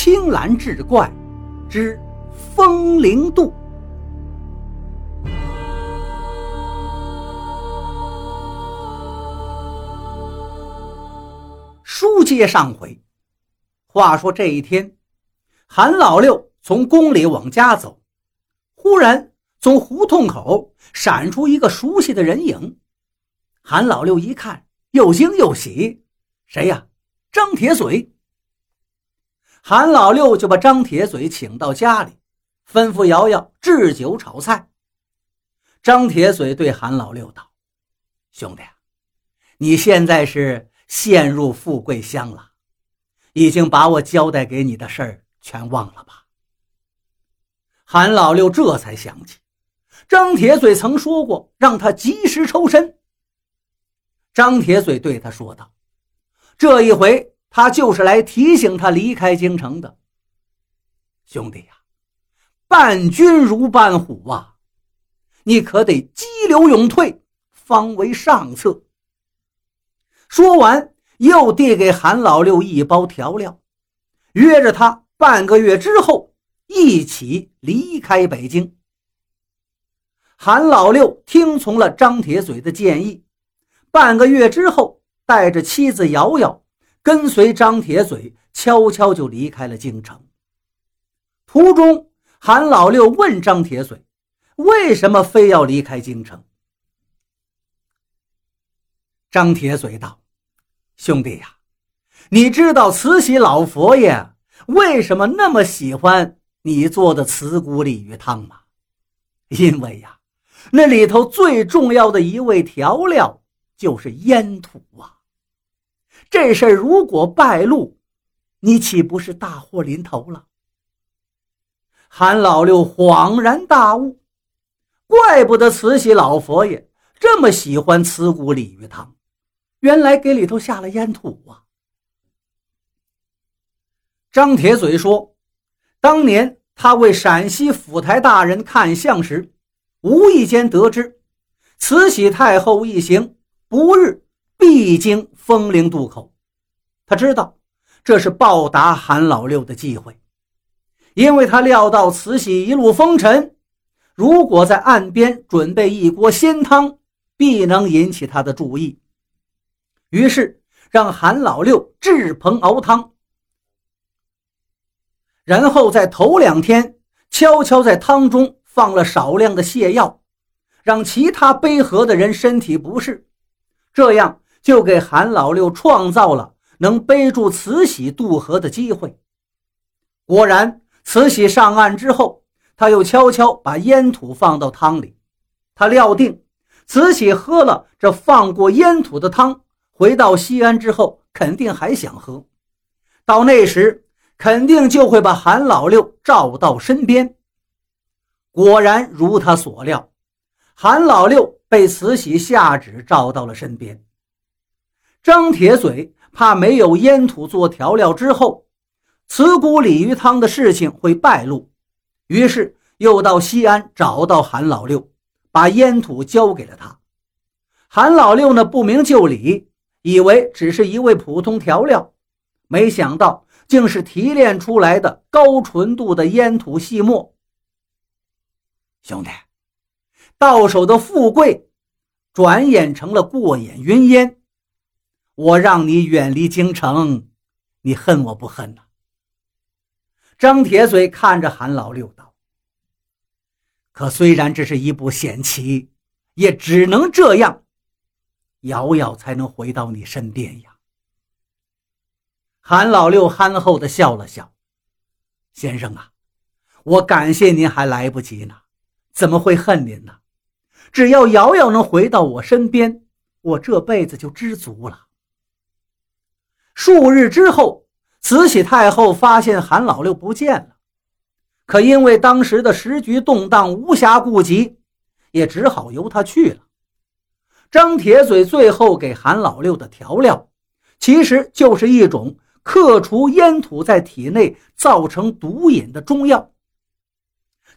青蓝志怪之风铃渡。书接上回，话说这一天，韩老六从宫里往家走，忽然从胡同口闪出一个熟悉的人影。韩老六一看，又惊又喜：“谁呀？张铁嘴！”韩老六就把张铁嘴请到家里，吩咐瑶瑶置酒炒菜。张铁嘴对韩老六道：“兄弟，你现在是陷入富贵乡了，已经把我交代给你的事儿全忘了吧？”韩老六这才想起，张铁嘴曾说过让他及时抽身。张铁嘴对他说道：“这一回。”他就是来提醒他离开京城的，兄弟呀，伴君如伴虎啊，你可得激流勇退，方为上策。说完，又递给韩老六一包调料，约着他半个月之后一起离开北京。韩老六听从了张铁嘴的建议，半个月之后，带着妻子瑶瑶。跟随张铁嘴，悄悄就离开了京城。途中，韩老六问张铁嘴：“为什么非要离开京城？”张铁嘴道：“兄弟呀，你知道慈禧老佛爷为什么那么喜欢你做的慈骨鲤鱼汤吗？因为呀，那里头最重要的一味调料就是烟土啊。”这事儿如果败露，你岂不是大祸临头了？韩老六恍然大悟，怪不得慈禧老佛爷这么喜欢慈骨鲤鱼汤，原来给里头下了烟土啊！张铁嘴说，当年他为陕西府台大人看相时，无意间得知慈禧太后一行不日。必经风陵渡口，他知道这是报答韩老六的机会，因为他料到慈禧一路风尘，如果在岸边准备一锅鲜汤，必能引起他的注意。于是让韩老六制盆熬汤，然后在头两天悄悄在汤中放了少量的泻药，让其他背河的人身体不适，这样。就给韩老六创造了能背住慈禧渡河的机会。果然，慈禧上岸之后，他又悄悄把烟土放到汤里。他料定，慈禧喝了这放过烟土的汤，回到西安之后肯定还想喝，到那时肯定就会把韩老六召到身边。果然如他所料，韩老六被慈禧下旨召到了身边。张铁嘴怕没有烟土做调料之后，慈骨鲤鱼汤的事情会败露，于是又到西安找到韩老六，把烟土交给了他。韩老六呢不明就里，以为只是一味普通调料，没想到竟是提炼出来的高纯度的烟土细末。兄弟，到手的富贵，转眼成了过眼云烟。我让你远离京城，你恨我不恨呐？张铁嘴看着韩老六道：“可虽然这是一步险棋，也只能这样，瑶瑶才能回到你身边呀。”韩老六憨厚的笑了笑：“先生啊，我感谢您还来不及呢，怎么会恨您呢？只要瑶瑶能回到我身边，我这辈子就知足了。”数日之后，慈禧太后发现韩老六不见了，可因为当时的时局动荡，无暇顾及，也只好由他去了。张铁嘴最后给韩老六的调料，其实就是一种克除烟土在体内造成毒瘾的中药。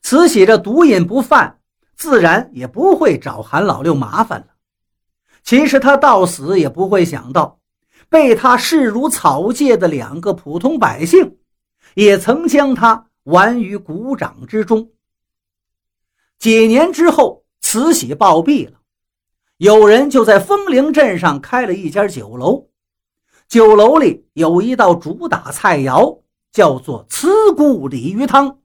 慈禧这毒瘾不犯，自然也不会找韩老六麻烦了。其实他到死也不会想到。被他视如草芥的两个普通百姓，也曾将他玩于股掌之中。几年之后，慈禧暴毙了，有人就在风陵镇上开了一家酒楼。酒楼里有一道主打菜肴，叫做慈姑鲤鱼汤，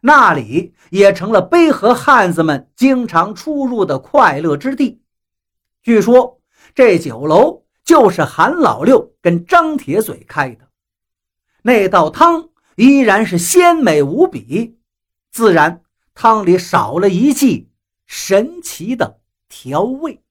那里也成了背河汉子们经常出入的快乐之地。据说这酒楼就是韩老六跟张铁嘴开的，那道汤依然是鲜美无比，自然。汤里少了一剂神奇的调味。